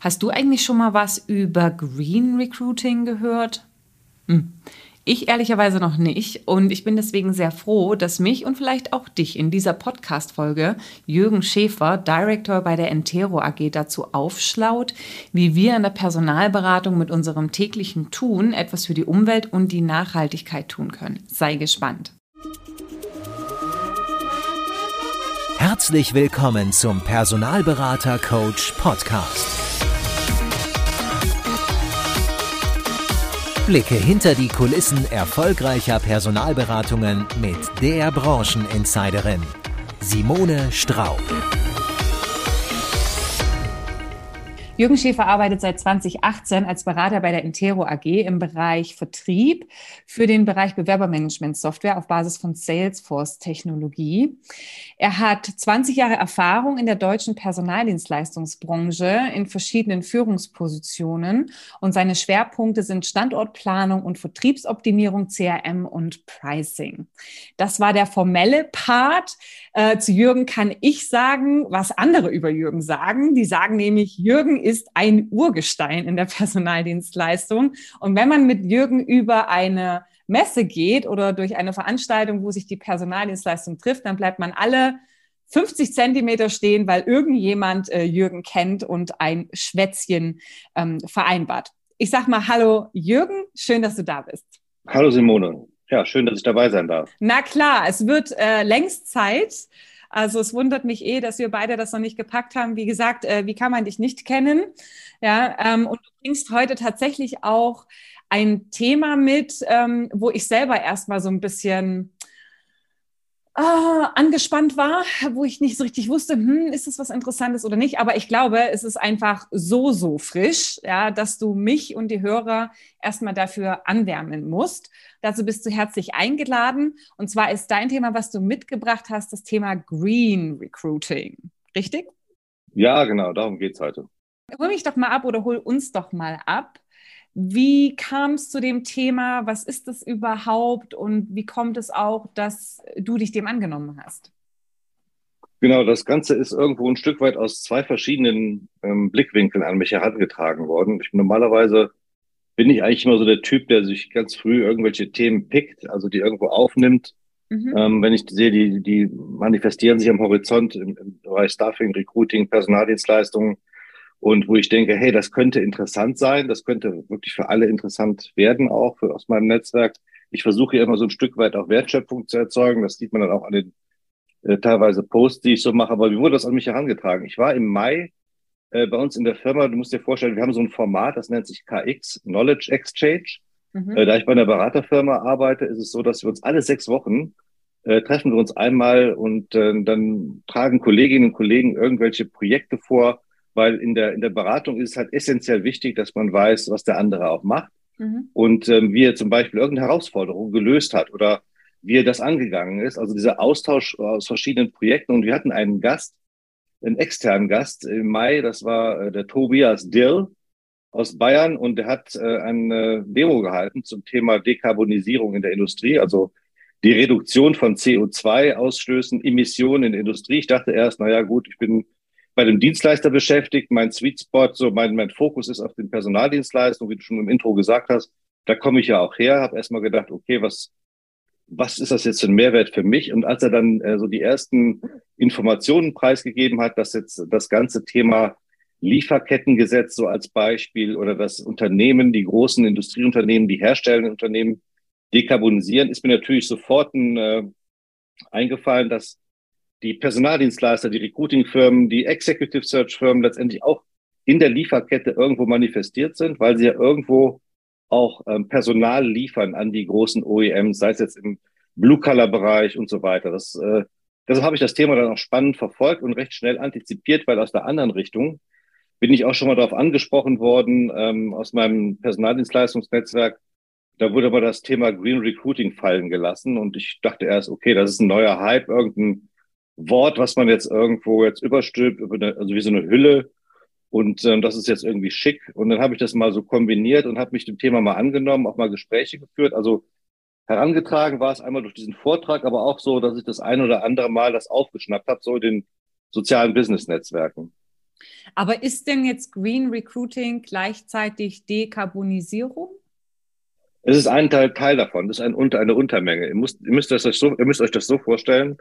Hast du eigentlich schon mal was über Green Recruiting gehört? Hm. Ich ehrlicherweise noch nicht und ich bin deswegen sehr froh, dass mich und vielleicht auch dich in dieser Podcast-Folge Jürgen Schäfer, Director bei der Entero AG, dazu aufschlaut, wie wir in der Personalberatung mit unserem täglichen Tun etwas für die Umwelt und die Nachhaltigkeit tun können. Sei gespannt. Herzlich willkommen zum Personalberater Coach Podcast. Blicke hinter die Kulissen erfolgreicher Personalberatungen mit der Brancheninsiderin Simone Straub. Jürgen Schäfer arbeitet seit 2018 als Berater bei der Intero AG im Bereich Vertrieb für den Bereich Bewerbermanagement-Software auf Basis von Salesforce-Technologie. Er hat 20 Jahre Erfahrung in der deutschen Personaldienstleistungsbranche in verschiedenen Führungspositionen und seine Schwerpunkte sind Standortplanung und Vertriebsoptimierung, CRM und Pricing. Das war der formelle Part. Äh, zu Jürgen kann ich sagen, was andere über Jürgen sagen. Die sagen nämlich, Jürgen ist ein Urgestein in der Personaldienstleistung. Und wenn man mit Jürgen über eine Messe geht oder durch eine Veranstaltung, wo sich die Personaldienstleistung trifft, dann bleibt man alle 50 Zentimeter stehen, weil irgendjemand äh, Jürgen kennt und ein Schwätzchen ähm, vereinbart. Ich sag mal Hallo Jürgen, schön, dass du da bist. Hallo Simone. Ja, schön, dass ich dabei sein darf. Na klar, es wird äh, längst Zeit. Also es wundert mich eh, dass wir beide das noch nicht gepackt haben. Wie gesagt, äh, wie kann man dich nicht kennen? Ja, ähm, und du bringst heute tatsächlich auch ein Thema mit, ähm, wo ich selber erstmal so ein bisschen äh, angespannt war, wo ich nicht so richtig wusste, hm, ist das was Interessantes oder nicht. Aber ich glaube, es ist einfach so, so frisch, ja, dass du mich und die Hörer erstmal dafür anwärmen musst. Dazu bist du herzlich eingeladen. Und zwar ist dein Thema, was du mitgebracht hast, das Thema Green Recruiting. Richtig? Ja, genau, darum geht es heute. Hol mich doch mal ab oder hol uns doch mal ab. Wie kam es zu dem Thema? Was ist das überhaupt? Und wie kommt es auch, dass du dich dem angenommen hast? Genau, das Ganze ist irgendwo ein Stück weit aus zwei verschiedenen ähm, Blickwinkeln an mich herangetragen worden. Ich, normalerweise bin ich eigentlich immer so der Typ, der sich ganz früh irgendwelche Themen pickt, also die irgendwo aufnimmt. Mhm. Ähm, wenn ich sehe, die, die manifestieren sich am Horizont im, im Bereich Staffing, Recruiting, Personaldienstleistungen, und wo ich denke, hey, das könnte interessant sein, das könnte wirklich für alle interessant werden, auch für, aus meinem Netzwerk. Ich versuche ja immer so ein Stück weit auch Wertschöpfung zu erzeugen. Das sieht man dann auch an den äh, teilweise Posts, die ich so mache. Aber wie wurde das an mich herangetragen? Ich war im Mai äh, bei uns in der Firma, du musst dir vorstellen, wir haben so ein Format, das nennt sich KX, Knowledge Exchange. Mhm. Äh, da ich bei einer Beraterfirma arbeite, ist es so, dass wir uns alle sechs Wochen äh, treffen wir uns einmal und äh, dann tragen Kolleginnen und Kollegen irgendwelche Projekte vor, weil in der, in der Beratung ist es halt essentiell wichtig, dass man weiß, was der andere auch macht mhm. und ähm, wie er zum Beispiel irgendeine Herausforderung gelöst hat oder wie er das angegangen ist. Also dieser Austausch aus verschiedenen Projekten. Und wir hatten einen Gast, einen externen Gast im Mai, das war äh, der Tobias Dill aus Bayern und der hat äh, eine Demo gehalten zum Thema Dekarbonisierung in der Industrie, also die Reduktion von CO2-Ausstößen, Emissionen in der Industrie. Ich dachte erst, na ja, gut, ich bin bei dem Dienstleister beschäftigt. Mein Sweet Spot, so mein, mein Fokus ist auf den Personaldienstleistungen, wie du schon im Intro gesagt hast. Da komme ich ja auch her, habe erstmal gedacht, okay, was, was ist das jetzt für ein Mehrwert für mich? Und als er dann äh, so die ersten Informationen preisgegeben hat, dass jetzt das ganze Thema Lieferkettengesetz so als Beispiel oder das Unternehmen, die großen Industrieunternehmen, die herstellenden Unternehmen dekarbonisieren, ist mir natürlich sofort ein, äh, eingefallen, dass die Personaldienstleister, die Recruiting-Firmen, die Executive Search-Firmen letztendlich auch in der Lieferkette irgendwo manifestiert sind, weil sie ja irgendwo auch ähm, Personal liefern an die großen OEMs, sei es jetzt im Blue-Color-Bereich und so weiter. Das, äh, deshalb habe ich das Thema dann auch spannend verfolgt und recht schnell antizipiert, weil aus der anderen Richtung bin ich auch schon mal darauf angesprochen worden ähm, aus meinem Personaldienstleistungsnetzwerk. Da wurde aber das Thema Green Recruiting fallen gelassen und ich dachte erst, okay, das ist ein neuer Hype, irgendein Wort, was man jetzt irgendwo jetzt überstülpt, über eine, also wie so eine Hülle. Und ähm, das ist jetzt irgendwie schick. Und dann habe ich das mal so kombiniert und habe mich dem Thema mal angenommen, auch mal Gespräche geführt. Also herangetragen war es einmal durch diesen Vortrag, aber auch so, dass ich das ein oder andere Mal das aufgeschnappt habe, so in den sozialen Business-Netzwerken. Aber ist denn jetzt Green Recruiting gleichzeitig Dekarbonisierung? Es ist ein Teil, Teil davon, das ist ein, eine Untermenge. Ihr müsst, ihr, müsst euch so, ihr müsst euch das so vorstellen.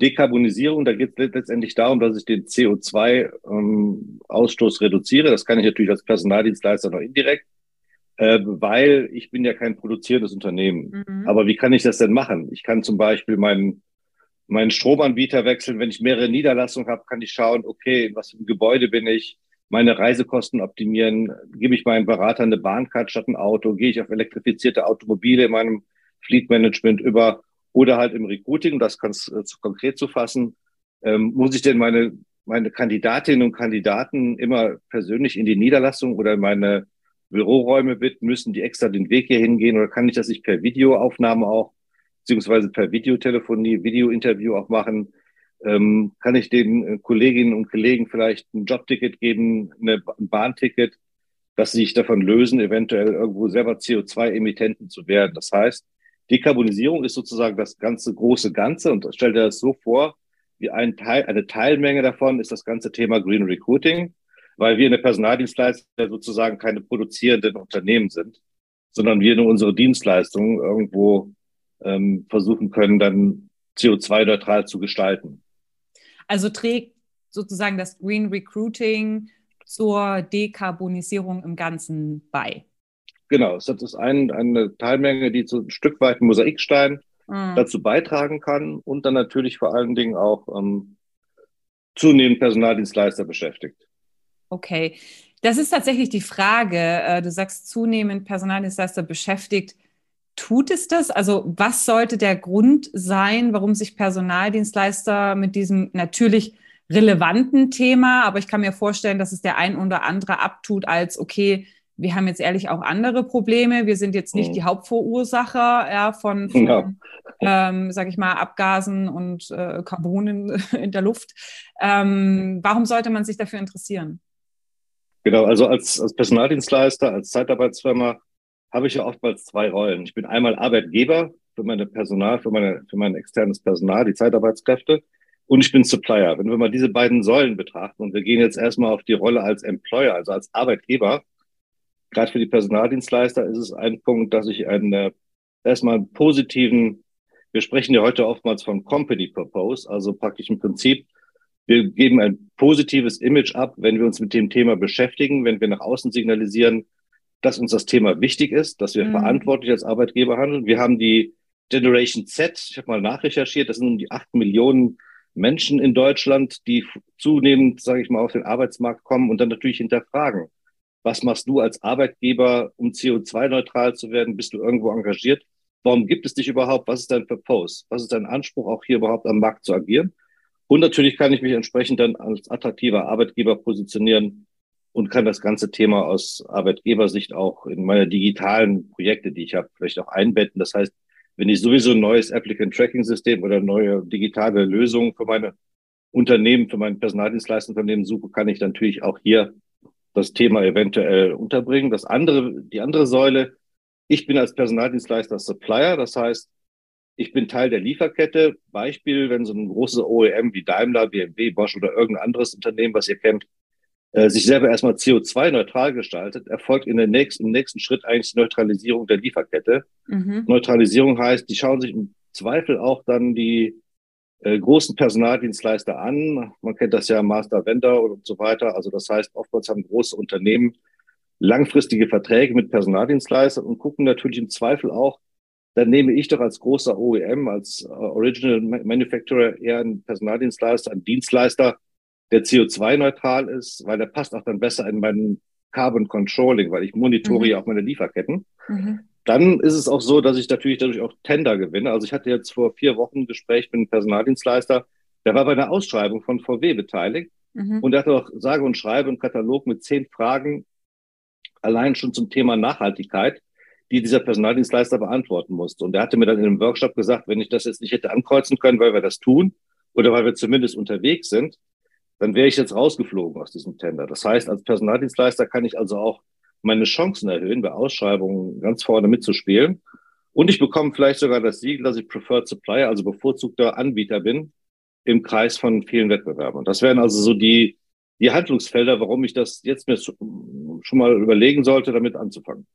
Dekarbonisierung, da geht es letztendlich darum, dass ich den CO2-Ausstoß ähm, reduziere. Das kann ich natürlich als Personaldienstleister noch indirekt, äh, weil ich bin ja kein produzierendes Unternehmen. Mhm. Aber wie kann ich das denn machen? Ich kann zum Beispiel meinen meinen Stromanbieter wechseln. Wenn ich mehrere Niederlassungen habe, kann ich schauen, okay, in was für ein Gebäude bin ich, meine Reisekosten optimieren, gebe ich meinem Berater eine Bahncard statt ein Auto, gehe ich auf elektrifizierte Automobile in meinem Fleet Management über oder halt im Recruiting, um das ganz äh, konkret zu fassen, ähm, muss ich denn meine, meine Kandidatinnen und Kandidaten immer persönlich in die Niederlassung oder in meine Büroräume bitten, müssen die extra den Weg hier hingehen oder kann ich das nicht per Videoaufnahme auch beziehungsweise per Videotelefonie, Videointerview auch machen. Ähm, kann ich den äh, Kolleginnen und Kollegen vielleicht ein Jobticket geben, eine, ein Bahnticket, dass sie sich davon lösen, eventuell irgendwo selber CO2-Emittenten zu werden. Das heißt, Dekarbonisierung ist sozusagen das ganze große Ganze und stellt dir das so vor, wie ein Teil, eine Teilmenge davon ist das ganze Thema Green Recruiting, weil wir in der Personaldienstleistung sozusagen keine produzierenden Unternehmen sind, sondern wir nur unsere Dienstleistungen irgendwo ähm, versuchen können, dann CO2-neutral zu gestalten. Also trägt sozusagen das Green Recruiting zur Dekarbonisierung im Ganzen bei. Genau, es ist ein, eine Teilmenge, die so ein Stück weit Mosaikstein mhm. dazu beitragen kann und dann natürlich vor allen Dingen auch ähm, zunehmend Personaldienstleister beschäftigt. Okay, das ist tatsächlich die Frage. Äh, du sagst zunehmend Personaldienstleister beschäftigt. Tut es das? Also was sollte der Grund sein, warum sich Personaldienstleister mit diesem natürlich relevanten Thema, aber ich kann mir vorstellen, dass es der ein oder andere abtut als, okay, wir haben jetzt ehrlich auch andere Probleme. Wir sind jetzt nicht mhm. die Hauptverursacher ja, von, von ja. ähm, sag ich mal, Abgasen und äh, Carbonen in der Luft. Ähm, warum sollte man sich dafür interessieren? Genau, also als, als Personaldienstleister, als Zeitarbeitsfirma habe ich ja oftmals zwei Rollen. Ich bin einmal Arbeitgeber für meine Personal, für meine, für mein externes Personal, die Zeitarbeitskräfte. Und ich bin Supplier. Wenn wir mal diese beiden Säulen betrachten und wir gehen jetzt erstmal auf die Rolle als Employer, also als Arbeitgeber, gerade für die Personaldienstleister ist es ein Punkt, dass ich einen, äh, erstmal einen positiven, wir sprechen ja heute oftmals von Company Purpose, also praktisch im Prinzip, wir geben ein positives Image ab, wenn wir uns mit dem Thema beschäftigen, wenn wir nach außen signalisieren, dass uns das Thema wichtig ist, dass wir mhm. verantwortlich als Arbeitgeber handeln. Wir haben die Generation Z, ich habe mal nachrecherchiert, das sind die acht Millionen Menschen in Deutschland, die zunehmend, sage ich mal, auf den Arbeitsmarkt kommen und dann natürlich hinterfragen. Was machst du als Arbeitgeber, um CO2-neutral zu werden? Bist du irgendwo engagiert? Warum gibt es dich überhaupt? Was ist dein Purpose? Was ist dein Anspruch, auch hier überhaupt am Markt zu agieren? Und natürlich kann ich mich entsprechend dann als attraktiver Arbeitgeber positionieren, und kann das ganze Thema aus Arbeitgebersicht auch in meine digitalen Projekte, die ich habe, vielleicht auch einbetten. Das heißt, wenn ich sowieso ein neues Applicant Tracking System oder neue digitale Lösungen für meine Unternehmen, für mein Personaldienstleistungsunternehmen suche, kann ich natürlich auch hier das Thema eventuell unterbringen. Das andere, die andere Säule, ich bin als Personaldienstleister Supplier, das heißt, ich bin Teil der Lieferkette. Beispiel, wenn so ein großes OEM wie Daimler, BMW, Bosch oder irgendein anderes Unternehmen, was ihr kennt, äh, sich selber erstmal CO2-neutral gestaltet, erfolgt in der nächsten, im nächsten Schritt eigentlich die Neutralisierung der Lieferkette. Mhm. Neutralisierung heißt, die schauen sich im Zweifel auch dann die äh, großen Personaldienstleister an. Man kennt das ja Master Vendor und so weiter. Also das heißt, oftmals haben große Unternehmen langfristige Verträge mit Personaldienstleistern und gucken natürlich im Zweifel auch, dann nehme ich doch als großer OEM, als äh, Original Manufacturer eher einen Personaldienstleister, einen Dienstleister, der CO2-neutral ist, weil der passt auch dann besser in meinen Carbon Controlling, weil ich monitore mhm. ja auch meine Lieferketten. Mhm. Dann ist es auch so, dass ich natürlich dadurch auch Tender gewinne. Also ich hatte jetzt vor vier Wochen ein Gespräch mit einem Personaldienstleister, der war bei einer Ausschreibung von VW beteiligt mhm. und der hatte auch sage und schreibe einen Katalog mit zehn Fragen allein schon zum Thema Nachhaltigkeit, die dieser Personaldienstleister beantworten musste. Und er hatte mir dann in einem Workshop gesagt, wenn ich das jetzt nicht hätte ankreuzen können, weil wir das tun oder weil wir zumindest unterwegs sind, dann wäre ich jetzt rausgeflogen aus diesem Tender. Das heißt, als Personaldienstleister kann ich also auch meine Chancen erhöhen, bei Ausschreibungen ganz vorne mitzuspielen. Und ich bekomme vielleicht sogar das Siegel, dass ich Preferred Supplier, also bevorzugter Anbieter bin, im Kreis von vielen Wettbewerbern. Das wären also so die, die Handlungsfelder, warum ich das jetzt mir schon mal überlegen sollte, damit anzufangen.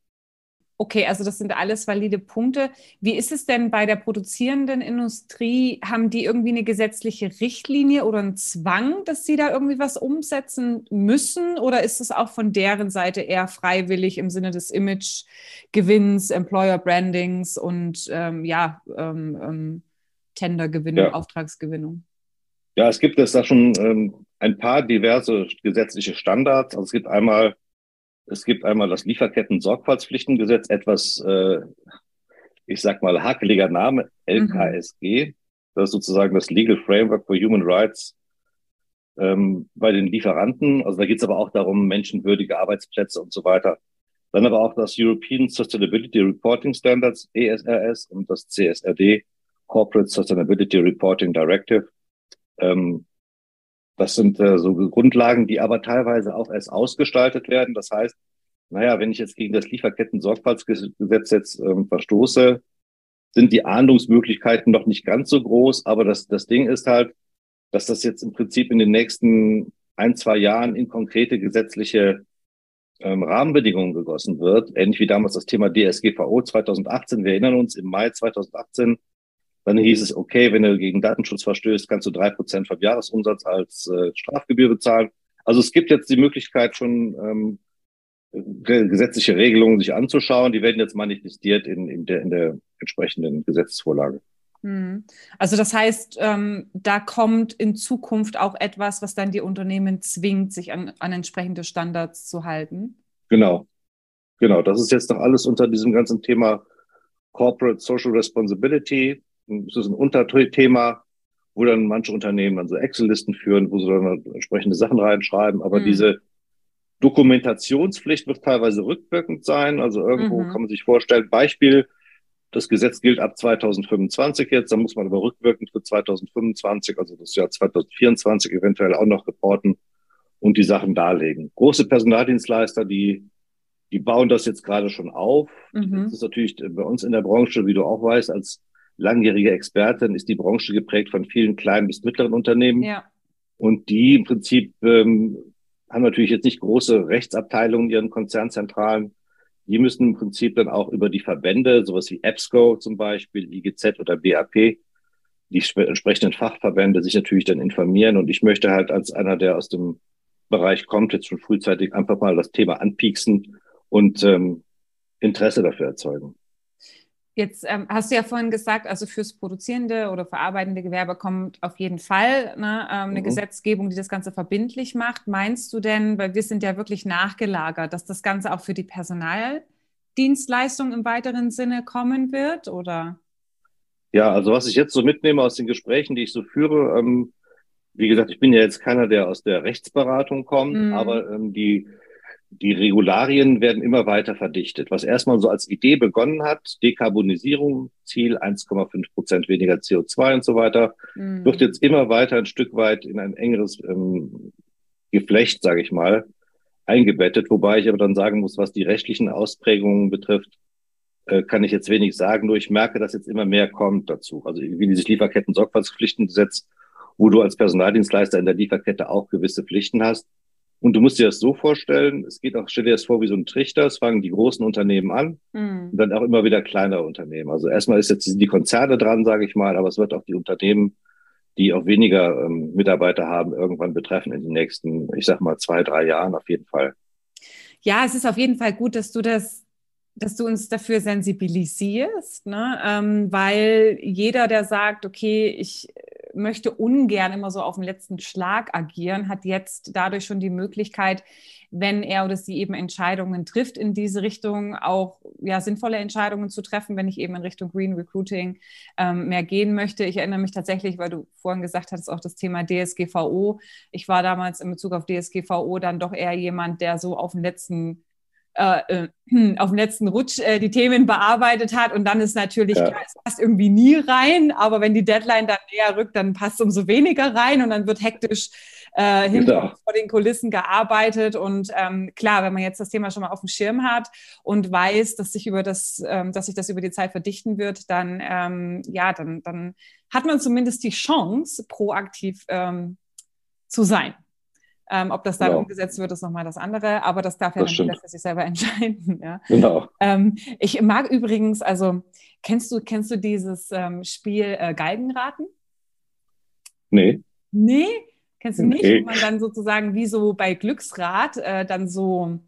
Okay, also das sind alles valide Punkte. Wie ist es denn bei der produzierenden Industrie? Haben die irgendwie eine gesetzliche Richtlinie oder einen Zwang, dass sie da irgendwie was umsetzen müssen? Oder ist es auch von deren Seite eher freiwillig im Sinne des Imagegewinns, Employer Brandings und ähm, ja, ähm, ähm, Tendergewinnung, ja. Auftragsgewinnung? Ja, es gibt es da schon ähm, ein paar diverse gesetzliche Standards. Also es gibt einmal es gibt einmal das Lieferketten-Sorgfaltspflichtengesetz, etwas, äh, ich sag mal, hakeliger Name, LKSG. Mhm. Das ist sozusagen das Legal Framework for Human Rights ähm, bei den Lieferanten. Also da geht es aber auch darum, menschenwürdige Arbeitsplätze und so weiter. Dann aber auch das European Sustainability Reporting Standards, ESRS, und das CSRD, Corporate Sustainability Reporting Directive. Ähm, das sind äh, so Grundlagen, die aber teilweise auch erst ausgestaltet werden. Das heißt, naja, wenn ich jetzt gegen das Lieferketten-Sorgfaltsgesetz jetzt ähm, verstoße, sind die Ahndungsmöglichkeiten noch nicht ganz so groß. Aber das, das Ding ist halt, dass das jetzt im Prinzip in den nächsten ein, zwei Jahren in konkrete gesetzliche ähm, Rahmenbedingungen gegossen wird. Ähnlich wie damals das Thema DSGVO 2018. Wir erinnern uns, im Mai 2018 dann hieß es, okay, wenn du gegen Datenschutz verstößt, kannst du drei Prozent vom Jahresumsatz als äh, Strafgebühr bezahlen. Also es gibt jetzt die Möglichkeit schon ähm, gesetzliche Regelungen sich anzuschauen. Die werden jetzt manifestiert in, in, der, in der entsprechenden Gesetzesvorlage. Hm. Also das heißt, ähm, da kommt in Zukunft auch etwas, was dann die Unternehmen zwingt, sich an, an entsprechende Standards zu halten. Genau, genau. Das ist jetzt doch alles unter diesem ganzen Thema Corporate Social Responsibility das ist ein Unterthema, wo dann manche Unternehmen dann so Excel-Listen führen, wo sie dann entsprechende Sachen reinschreiben. Aber mhm. diese Dokumentationspflicht wird teilweise rückwirkend sein. Also irgendwo mhm. kann man sich vorstellen, Beispiel, das Gesetz gilt ab 2025 jetzt, dann muss man aber rückwirkend für 2025, also das Jahr 2024 eventuell auch noch reporten und die Sachen darlegen. Große Personaldienstleister, die, die bauen das jetzt gerade schon auf. Mhm. Das ist natürlich bei uns in der Branche, wie du auch weißt, als langjährige Expertin, ist die Branche geprägt von vielen kleinen bis mittleren Unternehmen. Ja. Und die im Prinzip ähm, haben natürlich jetzt nicht große Rechtsabteilungen in ihren Konzernzentralen. Die müssen im Prinzip dann auch über die Verbände, sowas wie EBSCO zum Beispiel, IGZ oder BAP, die entsprechenden Fachverbände sich natürlich dann informieren. Und ich möchte halt als einer, der aus dem Bereich kommt, jetzt schon frühzeitig einfach mal das Thema anpieksen und ähm, Interesse dafür erzeugen. Jetzt ähm, hast du ja vorhin gesagt, also fürs produzierende oder verarbeitende Gewerbe kommt auf jeden Fall ne, ähm, eine mhm. Gesetzgebung, die das Ganze verbindlich macht. Meinst du denn, weil wir sind ja wirklich nachgelagert, dass das Ganze auch für die Personaldienstleistung im weiteren Sinne kommen wird, oder? Ja, also was ich jetzt so mitnehme aus den Gesprächen, die ich so führe, ähm, wie gesagt, ich bin ja jetzt keiner, der aus der Rechtsberatung kommt, mhm. aber ähm, die die Regularien werden immer weiter verdichtet. Was erstmal so als Idee begonnen hat, Dekarbonisierung, Ziel 1,5 Prozent weniger CO2 und so weiter, mhm. wird jetzt immer weiter ein Stück weit in ein engeres ähm, Geflecht, sage ich mal, eingebettet. Wobei ich aber dann sagen muss, was die rechtlichen Ausprägungen betrifft, äh, kann ich jetzt wenig sagen. Nur ich merke, dass jetzt immer mehr kommt dazu. Also wie dieses Lieferketten-Sorgfaltspflichtengesetz, wo du als Personaldienstleister in der Lieferkette auch gewisse Pflichten hast und du musst dir das so vorstellen, es geht auch, stell dir das vor wie so ein Trichter, es fangen die großen Unternehmen an mhm. und dann auch immer wieder kleinere Unternehmen. Also erstmal ist jetzt die Konzerne dran, sage ich mal, aber es wird auch die Unternehmen, die auch weniger ähm, Mitarbeiter haben, irgendwann betreffen in den nächsten, ich sag mal, zwei, drei Jahren auf jeden Fall. Ja, es ist auf jeden Fall gut, dass du das dass du uns dafür sensibilisierst, ne? Ähm, weil jeder, der sagt, okay, ich möchte ungern immer so auf den letzten Schlag agieren, hat jetzt dadurch schon die Möglichkeit, wenn er oder sie eben Entscheidungen trifft in diese Richtung, auch ja, sinnvolle Entscheidungen zu treffen, wenn ich eben in Richtung Green Recruiting ähm, mehr gehen möchte. Ich erinnere mich tatsächlich, weil du vorhin gesagt hattest, auch das Thema DSGVO. Ich war damals in Bezug auf DSGVO dann doch eher jemand, der so auf den letzten äh, äh, auf dem letzten Rutsch äh, die Themen bearbeitet hat und dann ist natürlich ja. klar, es passt irgendwie nie rein, aber wenn die Deadline dann näher rückt, dann passt es umso weniger rein und dann wird hektisch äh, hinter genau. vor den Kulissen gearbeitet und ähm, klar, wenn man jetzt das Thema schon mal auf dem Schirm hat und weiß, dass sich über das, ähm, dass sich das über die Zeit verdichten wird, dann ähm, ja, dann, dann hat man zumindest die Chance, proaktiv ähm, zu sein. Ähm, ob das dann genau. umgesetzt wird, ist nochmal das andere, aber das darf ja das dann jeder für sich selber entscheiden. Ja. Genau. Ähm, ich mag übrigens, also kennst du, kennst du dieses ähm, Spiel äh, Galgenraten? Nee. Nee? Kennst du nicht? Nee. Wo man dann sozusagen wie so bei Glücksrad äh, dann so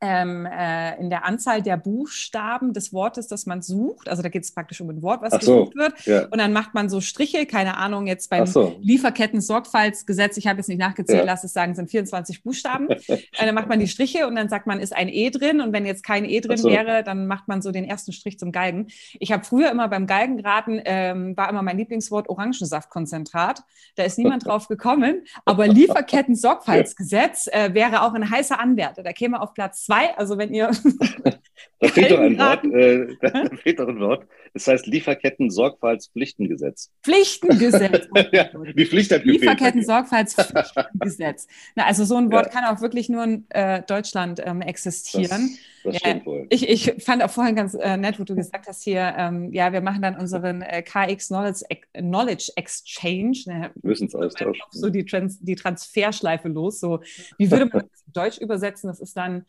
ähm, äh, in der Anzahl der Buchstaben des Wortes, das man sucht. Also da geht es praktisch um ein Wort, was so, gesucht wird. Ja. Und dann macht man so Striche, keine Ahnung, jetzt beim so. Lieferketten-Sorgfaltsgesetz, ich habe jetzt nicht nachgezählt, ja. lass es sagen, sind 24 Buchstaben. äh, dann macht man die Striche und dann sagt man, ist ein E drin. Und wenn jetzt kein E drin so. wäre, dann macht man so den ersten Strich zum Galgen. Ich habe früher immer beim Galgen geraten, ähm, war immer mein Lieblingswort Orangensaftkonzentrat. Da ist niemand drauf gekommen. Aber Lieferketten-Sorgfaltsgesetz äh, wäre auch ein heißer Anwärter. Da käme auf Platz zwei. Also wenn ihr. da fehlt doch ein Wort. Äh, da fehlt doch ein Wort. Es das heißt Lieferketten-Sorgfaltspflichtengesetz. Pflichtengesetz. Ja, die Pflicht hat Lieferketten-Sorgfaltspflichtengesetz. also so ein Wort ja. kann auch wirklich nur in äh, Deutschland ähm, existieren. Das, das ja, wohl. Ich, ich fand auch vorhin ganz äh, nett, wo du gesagt hast hier, ähm, ja, wir machen dann unseren äh, KX Knowledge, Knowledge Exchange. Ne, Wissensaustausch. So die, Trans die Transferschleife los. So, wie würde man das Deutsch übersetzen? Das ist dann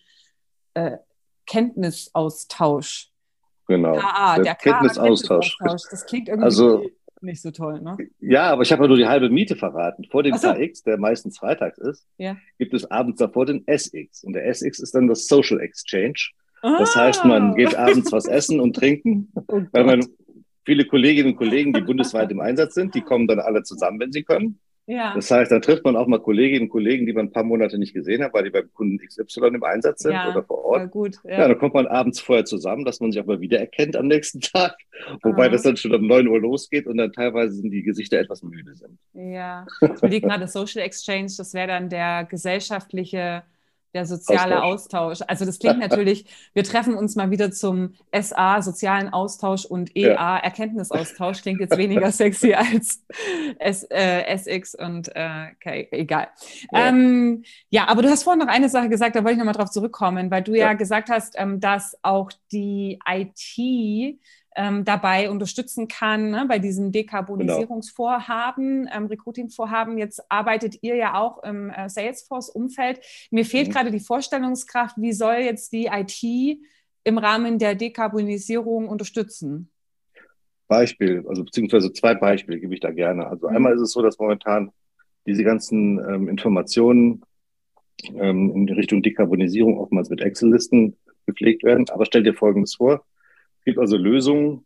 äh, Kenntnisaustausch. Genau. KA, der, der Kenntnisaustausch. Kenntnisaustausch. Das klingt irgendwie also, nicht so toll, ne? Ja, aber ich habe ja nur die halbe Miete verraten. Vor dem so. KX, der meistens freitags ist, ja. gibt es abends davor den SX. Und der SX ist dann das Social Exchange. Das ah. heißt, man geht abends was essen und trinken, oh weil man viele Kolleginnen und Kollegen, die bundesweit im Einsatz sind, die kommen dann alle zusammen, wenn sie können. Ja. Das heißt, da trifft man auch mal Kolleginnen und Kollegen, die man ein paar Monate nicht gesehen hat, weil die beim Kunden XY im Einsatz sind ja, oder vor Ort. Gut, ja. ja, dann kommt man abends vorher zusammen, dass man sich auch mal wiedererkennt am nächsten Tag. Wobei Aha. das dann schon um 9 Uhr losgeht und dann teilweise sind die Gesichter etwas müde sind. Ja, ich überlege gerade Social Exchange, das wäre dann der gesellschaftliche der soziale Austausch. Austausch. Also das klingt natürlich, wir treffen uns mal wieder zum SA, sozialen Austausch und EA, ja. Erkenntnisaustausch, klingt jetzt weniger sexy als S, äh, SX und äh, okay, egal. Ja. Ähm, ja. aber du hast vorhin noch eine Sache gesagt, da wollte ich nochmal drauf zurückkommen, weil du ja, ja gesagt hast, ähm, dass auch die IT ähm, dabei unterstützen kann ne, bei diesem Dekarbonisierungsvorhaben, genau. ähm, Recruiting-Vorhaben. Jetzt arbeitet ihr ja auch im äh, Salesforce-Umfeld. Mir fehlt mhm. gerade die Vorstellungskraft, wie soll jetzt die IT im Rahmen der Dekarbonisierung unterstützen? Beispiel, also beziehungsweise zwei Beispiele gebe ich da gerne. Also mhm. einmal ist es so, dass momentan diese ganzen ähm, Informationen ähm, in Richtung Dekarbonisierung oftmals mit Excel-Listen gepflegt werden. Aber stell dir Folgendes vor. Es gibt also Lösungen,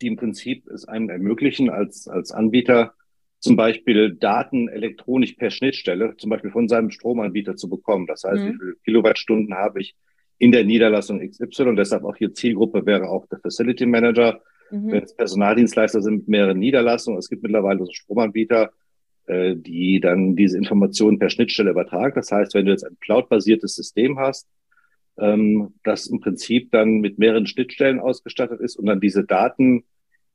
die im Prinzip es einem ermöglichen, als, als Anbieter zum Beispiel Daten elektronisch per Schnittstelle, zum Beispiel von seinem Stromanbieter zu bekommen. Das heißt, mhm. wie viele Kilowattstunden habe ich in der Niederlassung XY und deshalb auch hier Zielgruppe wäre auch der Facility Manager. Mhm. Wenn es Personaldienstleister sind mit mehreren Niederlassungen, es gibt mittlerweile so Stromanbieter, äh, die dann diese Informationen per Schnittstelle übertragen. Das heißt, wenn du jetzt ein cloud-basiertes System hast, ähm, das im Prinzip dann mit mehreren Schnittstellen ausgestattet ist und dann diese Daten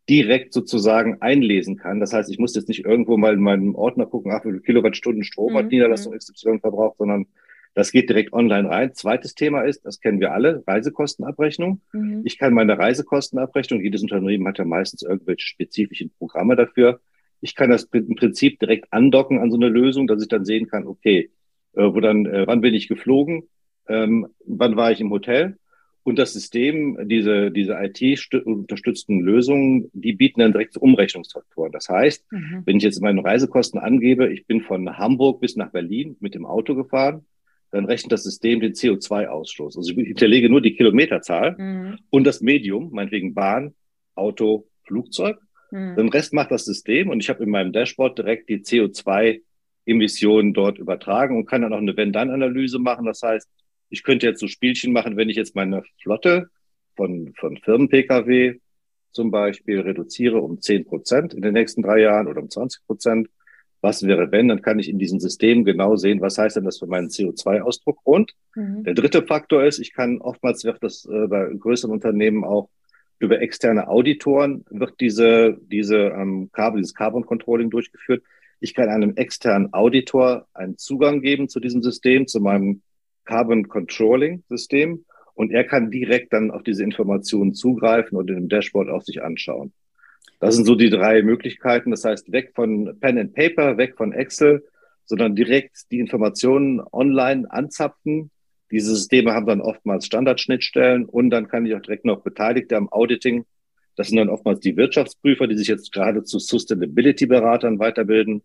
direkt sozusagen einlesen kann. Das heißt, ich muss jetzt nicht irgendwo mal in meinem Ordner gucken, ach, wie viele Kilowattstunden Strom hat mhm. Niederlassung mhm. XY verbraucht, sondern das geht direkt online rein. Zweites Thema ist, das kennen wir alle, Reisekostenabrechnung. Mhm. Ich kann meine Reisekostenabrechnung, jedes Unternehmen hat ja meistens irgendwelche spezifischen Programme dafür. Ich kann das im Prinzip direkt andocken an so eine Lösung, dass ich dann sehen kann, okay, äh, wo dann, äh, wann bin ich geflogen, ähm, wann war ich im Hotel. Und das System, diese, diese IT-unterstützten Lösungen, die bieten dann direkt Umrechnungsfaktoren. Das heißt, mhm. wenn ich jetzt meine Reisekosten angebe, ich bin von Hamburg bis nach Berlin mit dem Auto gefahren, dann rechnet das System den CO2-Ausstoß. Also ich hinterlege nur die Kilometerzahl mhm. und das Medium, meinetwegen Bahn, Auto, Flugzeug. Mhm. Den Rest macht das System und ich habe in meinem Dashboard direkt die CO2-Emissionen dort übertragen und kann dann auch eine Wenn-Dann-Analyse machen. Das heißt, ich könnte jetzt so Spielchen machen, wenn ich jetzt meine Flotte von, von Firmen-Pkw zum Beispiel reduziere um 10 Prozent in den nächsten drei Jahren oder um 20 Prozent. Was wäre, wenn? Dann kann ich in diesem System genau sehen, was heißt denn das für meinen CO2-Ausdruck. Und mhm. der dritte Faktor ist, ich kann oftmals wird das äh, bei größeren Unternehmen auch über externe Auditoren wird diese, diese ähm, Carbon, dieses Carbon Controlling durchgeführt. Ich kann einem externen Auditor einen Zugang geben zu diesem System, zu meinem Carbon Controlling System und er kann direkt dann auf diese Informationen zugreifen und dem Dashboard auch sich anschauen. Das sind so die drei Möglichkeiten. Das heißt, weg von Pen and Paper, weg von Excel, sondern direkt die Informationen online anzapfen. Diese Systeme haben dann oftmals Standardschnittstellen und dann kann ich auch direkt noch Beteiligte am Auditing. Das sind dann oftmals die Wirtschaftsprüfer, die sich jetzt gerade zu Sustainability-Beratern weiterbilden,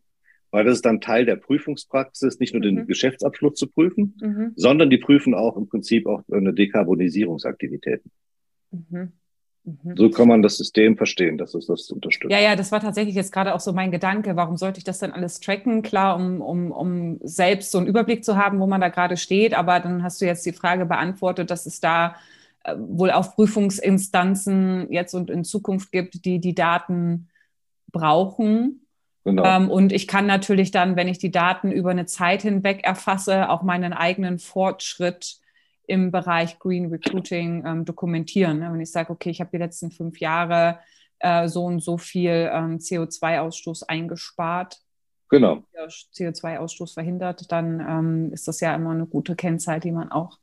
weil das ist dann Teil der Prüfungspraxis, nicht nur den mhm. Geschäftsabschluss zu prüfen, mhm. sondern die prüfen auch im Prinzip auch eine Dekarbonisierungsaktivitäten. Mhm. Mhm. So kann man das System verstehen, dass es das unterstützt. Ja, ja, das war tatsächlich jetzt gerade auch so mein Gedanke. Warum sollte ich das dann alles tracken? Klar, um, um, um selbst so einen Überblick zu haben, wo man da gerade steht. Aber dann hast du jetzt die Frage beantwortet, dass es da äh, wohl auch Prüfungsinstanzen jetzt und in Zukunft gibt, die die Daten brauchen. Genau. Ähm, und ich kann natürlich dann, wenn ich die Daten über eine Zeit hinweg erfasse, auch meinen eigenen Fortschritt im Bereich Green Recruiting ähm, dokumentieren. Ne? Wenn ich sage, okay, ich habe die letzten fünf Jahre äh, so und so viel ähm, CO2-Ausstoß eingespart, genau. CO2-Ausstoß verhindert, dann ähm, ist das ja immer eine gute Kennzahl, die man auch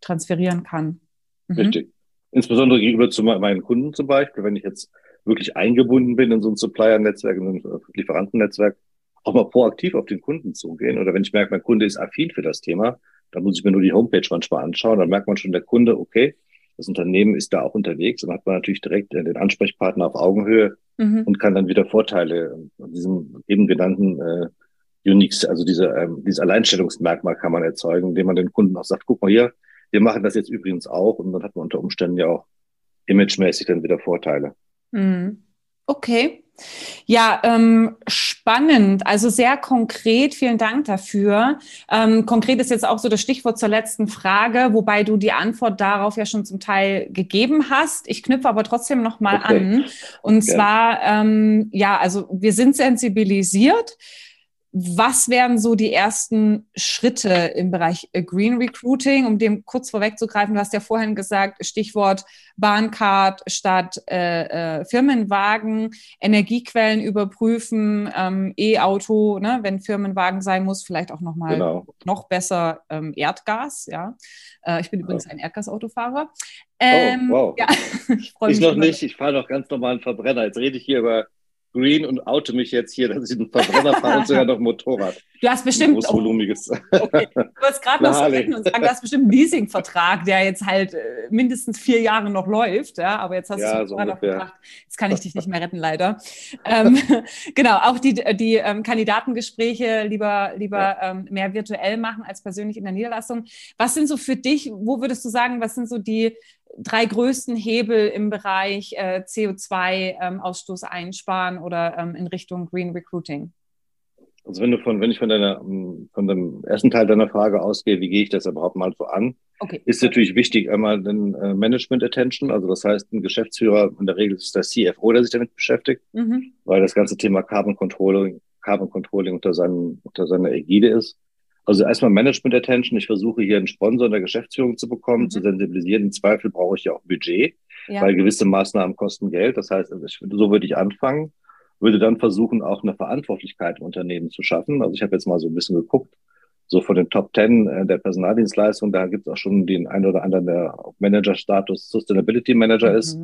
transferieren kann. Mhm. Richtig. Insbesondere gegenüber zu meinen Kunden zum Beispiel, wenn ich jetzt wirklich eingebunden bin in so ein Supplier-Netzwerk, in so ein Lieferantennetzwerk, auch mal proaktiv auf den Kunden zugehen. Oder wenn ich merke, mein Kunde ist affin für das Thema, da muss ich mir nur die Homepage manchmal anschauen. Dann merkt man schon, der Kunde, okay, das Unternehmen ist da auch unterwegs. Dann hat man natürlich direkt äh, den Ansprechpartner auf Augenhöhe mhm. und kann dann wieder Vorteile an diesem eben genannten äh, Uniques, also diese, ähm, dieses Alleinstellungsmerkmal kann man erzeugen, indem man den Kunden auch sagt, guck mal hier, wir machen das jetzt übrigens auch und dann hat man unter Umständen ja auch imagemäßig dann wieder Vorteile. Mhm. Okay. Ja, ähm, spannend, also sehr konkret. Vielen Dank dafür. Ähm, konkret ist jetzt auch so das Stichwort zur letzten Frage, wobei du die Antwort darauf ja schon zum Teil gegeben hast. Ich knüpfe aber trotzdem noch mal okay. an. Und okay. zwar, ähm, ja, also wir sind sensibilisiert. Was wären so die ersten Schritte im Bereich äh, Green Recruiting, um dem kurz vorwegzugreifen? Du hast ja vorhin gesagt, Stichwort Bahncard statt äh, äh, Firmenwagen, Energiequellen überprüfen, ähm, E-Auto, ne, wenn Firmenwagen sein muss, vielleicht auch noch mal genau. noch besser ähm, Erdgas. Ja, äh, ich bin übrigens ein Erdgasautofahrer. Oh, ähm, oh, wow. Ja, ich freue mich. Ich noch nicht. Ich fahre noch ganz normalen Verbrenner. Jetzt rede ich hier über green und oute mich jetzt hier, dass ich einen Verbrenner fahre und sogar noch Motorrad. Du hast bestimmt. Großvolumiges. Okay. Du wolltest gerade noch so und sagen, du hast bestimmt einen Leasingvertrag, der jetzt halt äh, mindestens vier Jahre noch läuft. Ja, aber jetzt hast ja, du so gerade gedacht, jetzt kann ich dich nicht mehr retten, leider. ähm, genau, auch die, die ähm, Kandidatengespräche lieber, lieber ja. ähm, mehr virtuell machen als persönlich in der Niederlassung. Was sind so für dich, wo würdest du sagen, was sind so die drei größten Hebel im Bereich äh, CO2-Ausstoß ähm, einsparen oder ähm, in Richtung Green Recruiting? Also wenn du von, wenn ich von deiner, ähm, von dem ersten Teil deiner Frage ausgehe, wie gehe ich das überhaupt mal so an? Okay. Ist natürlich wichtig, einmal den äh, Management Attention, also das heißt, ein Geschäftsführer, in der Regel ist der CFO, der sich damit beschäftigt, mhm. weil das ganze Thema Carbon Controlling, Carbon Controlling unter, seinen, unter seiner Ägide ist. Also erstmal Management Attention. Ich versuche hier einen Sponsor in der Geschäftsführung zu bekommen, mhm. zu sensibilisieren. Im Zweifel brauche ich ja auch Budget, ja. weil gewisse Maßnahmen kosten Geld. Das heißt, so würde ich anfangen, würde dann versuchen, auch eine Verantwortlichkeit im Unternehmen zu schaffen. Also ich habe jetzt mal so ein bisschen geguckt, so von den Top Ten äh, der Personaldienstleistung, da gibt es auch schon den einen oder anderen, der auf Manager-Status Sustainability Manager mhm. ist.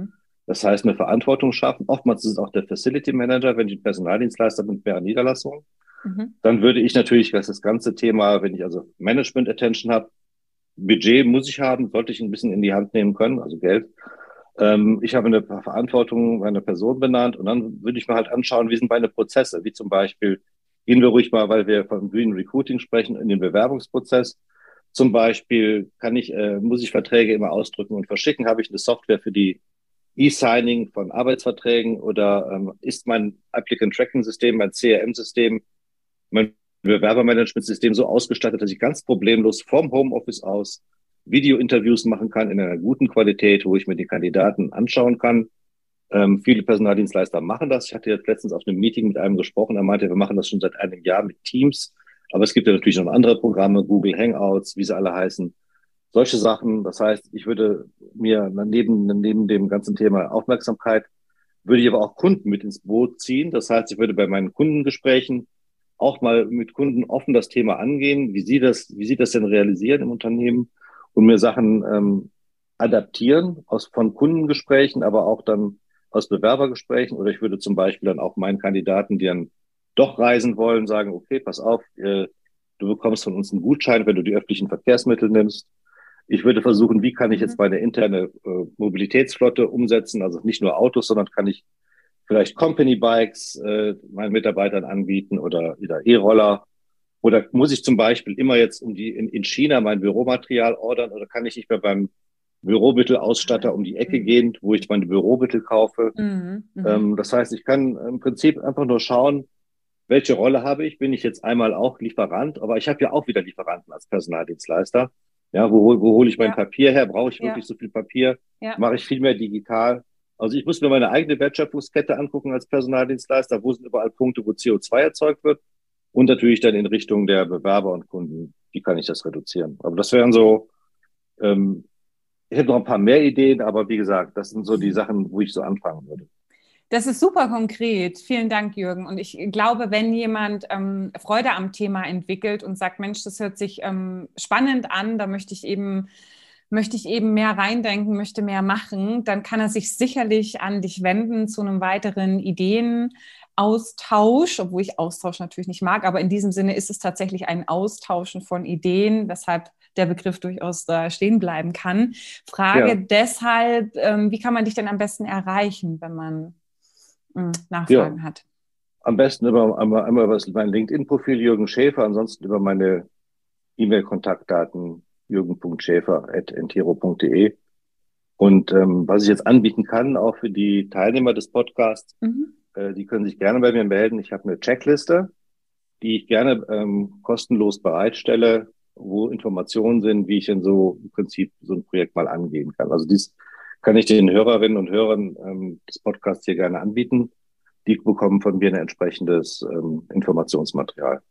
Das heißt, eine Verantwortung schaffen. Oftmals ist es auch der Facility Manager, wenn ich Personaldienstleister bin, mehr Niederlassung. Mhm. Dann würde ich natürlich, was das ganze Thema, wenn ich also Management Attention habe, Budget muss ich haben, sollte ich ein bisschen in die Hand nehmen können, also Geld. Ähm, ich habe eine Verantwortung meiner Person benannt und dann würde ich mir halt anschauen, wie sind meine Prozesse, wie zum Beispiel, gehen wir ruhig mal, weil wir von Green Recruiting sprechen, in den Bewerbungsprozess. Zum Beispiel kann ich, äh, muss ich Verträge immer ausdrücken und verschicken? Habe ich eine Software für die E-Signing von Arbeitsverträgen oder ähm, ist mein Applicant Tracking System, mein CRM-System mein Bewerbermanagementsystem so ausgestattet, dass ich ganz problemlos vom Homeoffice aus Video-Interviews machen kann in einer guten Qualität, wo ich mir die Kandidaten anschauen kann. Ähm, viele Personaldienstleister machen das. Ich hatte jetzt letztens auf einem Meeting mit einem gesprochen, er meinte, wir machen das schon seit einem Jahr mit Teams. Aber es gibt ja natürlich noch andere Programme, Google Hangouts, wie sie alle heißen. Solche Sachen. Das heißt, ich würde mir neben, neben dem ganzen Thema Aufmerksamkeit, würde ich aber auch Kunden mit ins Boot ziehen. Das heißt, ich würde bei meinen Kundengesprächen auch mal mit Kunden offen das Thema angehen, wie sie das, wie sie das denn realisieren im Unternehmen und mir Sachen ähm, adaptieren aus von Kundengesprächen, aber auch dann aus Bewerbergesprächen oder ich würde zum Beispiel dann auch meinen Kandidaten, die dann doch reisen wollen, sagen, okay, pass auf, äh, du bekommst von uns einen Gutschein, wenn du die öffentlichen Verkehrsmittel nimmst. Ich würde versuchen, wie kann ich jetzt mhm. meine interne äh, Mobilitätsflotte umsetzen, also nicht nur Autos, sondern kann ich vielleicht Company Bikes äh, meinen Mitarbeitern anbieten oder wieder E-Roller oder muss ich zum Beispiel immer jetzt um die in, in China mein Büromaterial ordern oder kann ich nicht mehr beim Büromittelausstatter um die Ecke mhm. gehen, wo ich meine Büromittel kaufe? Mhm, mhm, ähm, das heißt, ich kann im Prinzip einfach nur schauen, welche Rolle habe ich? Bin ich jetzt einmal auch Lieferant? Aber ich habe ja auch wieder Lieferanten als Personaldienstleister. Ja, wo, wo hole ich mein ja. Papier her? Brauche ich wirklich ja. so viel Papier? Ja. Mache ich viel mehr digital? Also ich muss mir meine eigene Wertschöpfungskette angucken als Personaldienstleister. Wo sind überall Punkte, wo CO2 erzeugt wird? Und natürlich dann in Richtung der Bewerber und Kunden, wie kann ich das reduzieren? Aber das wären so, ähm, ich habe noch ein paar mehr Ideen, aber wie gesagt, das sind so die Sachen, wo ich so anfangen würde. Das ist super konkret. Vielen Dank, Jürgen. Und ich glaube, wenn jemand ähm, Freude am Thema entwickelt und sagt, Mensch, das hört sich ähm, spannend an, da möchte ich eben möchte ich eben mehr reindenken, möchte mehr machen, dann kann er sich sicherlich an dich wenden zu einem weiteren Ideen, Austausch, obwohl ich Austausch natürlich nicht mag, aber in diesem Sinne ist es tatsächlich ein Austauschen von Ideen, weshalb der Begriff durchaus da stehen bleiben kann. Frage ja. deshalb, ähm, wie kann man dich denn am besten erreichen, wenn man hm, Nachfragen ja. hat? Am besten über, einmal, einmal über mein LinkedIn-Profil Jürgen Schäfer, ansonsten über meine E-Mail-Kontaktdaten jürgen.schäfer.entero.de. Und ähm, was ich jetzt anbieten kann, auch für die Teilnehmer des Podcasts, mhm. Äh, die können sich gerne bei mir melden. Ich habe eine Checkliste, die ich gerne ähm, kostenlos bereitstelle, wo Informationen sind, wie ich in so im Prinzip so ein Projekt mal angehen kann. Also dies kann ich den Hörerinnen und Hörern ähm, des Podcasts hier gerne anbieten. Die bekommen von mir ein entsprechendes ähm, Informationsmaterial.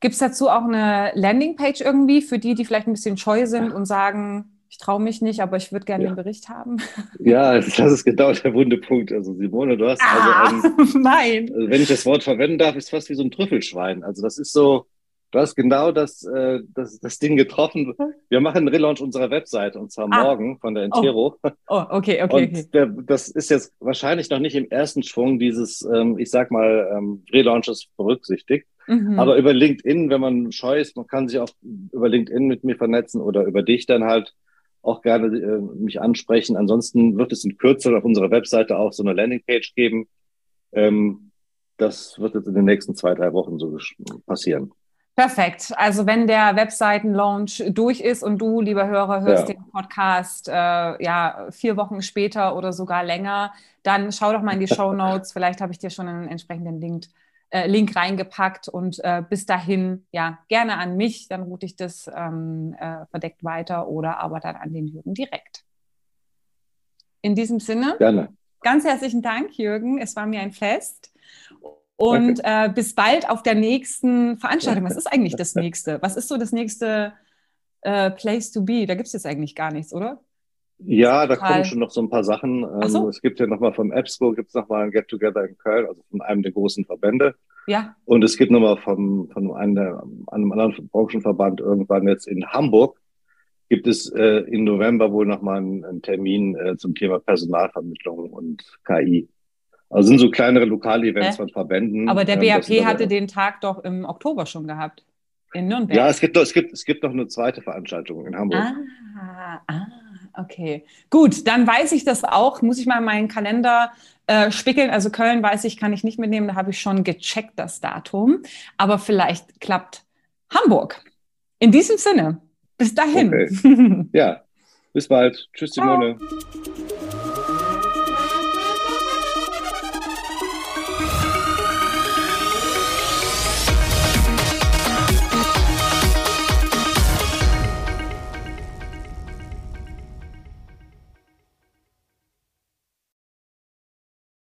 Gibt es dazu auch eine Landingpage irgendwie für die, die vielleicht ein bisschen scheu sind und sagen, ich traue mich nicht, aber ich würde gerne ja. den Bericht haben. Ja, das ist genau der wunde Punkt. Also Simone, du hast ah, also, ein, nein. Also wenn ich das Wort verwenden darf, ist fast wie so ein Trüffelschwein. Also das ist so, du hast genau das, äh, das, das Ding getroffen. Wir machen einen Relaunch unserer Webseite und zwar ah. morgen von der Entero. Oh, oh okay, okay. Und okay. Der, das ist jetzt wahrscheinlich noch nicht im ersten Schwung dieses, ähm, ich sag mal, ähm, Relaunches berücksichtigt. Mhm. Aber über LinkedIn, wenn man scheu ist, man kann sich auch über LinkedIn mit mir vernetzen oder über dich dann halt auch gerne äh, mich ansprechen. Ansonsten wird es in Kürze auf unserer Webseite auch so eine Landingpage geben. Ähm, das wird jetzt in den nächsten zwei, drei Wochen so passieren. Perfekt. Also wenn der Webseiten-Launch durch ist und du, lieber Hörer, hörst ja. den Podcast äh, ja vier Wochen später oder sogar länger, dann schau doch mal in die Show Notes. Vielleicht habe ich dir schon einen entsprechenden Link äh, Link reingepackt und äh, bis dahin, ja, gerne an mich, dann route ich das ähm, äh, verdeckt weiter oder aber dann an den Jürgen direkt. In diesem Sinne, gerne. ganz herzlichen Dank, Jürgen. Es war mir ein Fest. Und äh, bis bald auf der nächsten Veranstaltung. Was ist eigentlich das nächste? Was ist so das nächste äh, Place to be? Da gibt es jetzt eigentlich gar nichts, oder? Ja, da kommen schon noch so ein paar Sachen. So. Ähm, es gibt ja nochmal vom EBSCO, gibt es nochmal ein Get-Together in Köln, also von einem der großen Verbände. Ja. Und es gibt nochmal vom, von einem, der, einem anderen Branchenverband irgendwann jetzt in Hamburg, gibt es äh, im November wohl nochmal einen, einen Termin äh, zum Thema Personalvermittlung und KI. Also sind so kleinere Lokal-Events von Verbänden. Aber der BAP ähm, hatte den Tag doch im Oktober schon gehabt. In Nürnberg. Ja, es gibt, es gibt, es gibt noch eine zweite Veranstaltung in Hamburg. Ah, ah okay. Gut, dann weiß ich das auch. Muss ich mal meinen Kalender äh, spickeln. Also Köln weiß ich, kann ich nicht mitnehmen. Da habe ich schon gecheckt, das Datum. Aber vielleicht klappt Hamburg. In diesem Sinne, bis dahin. Okay. Ja, bis bald. Tschüss, Simone. Ciao.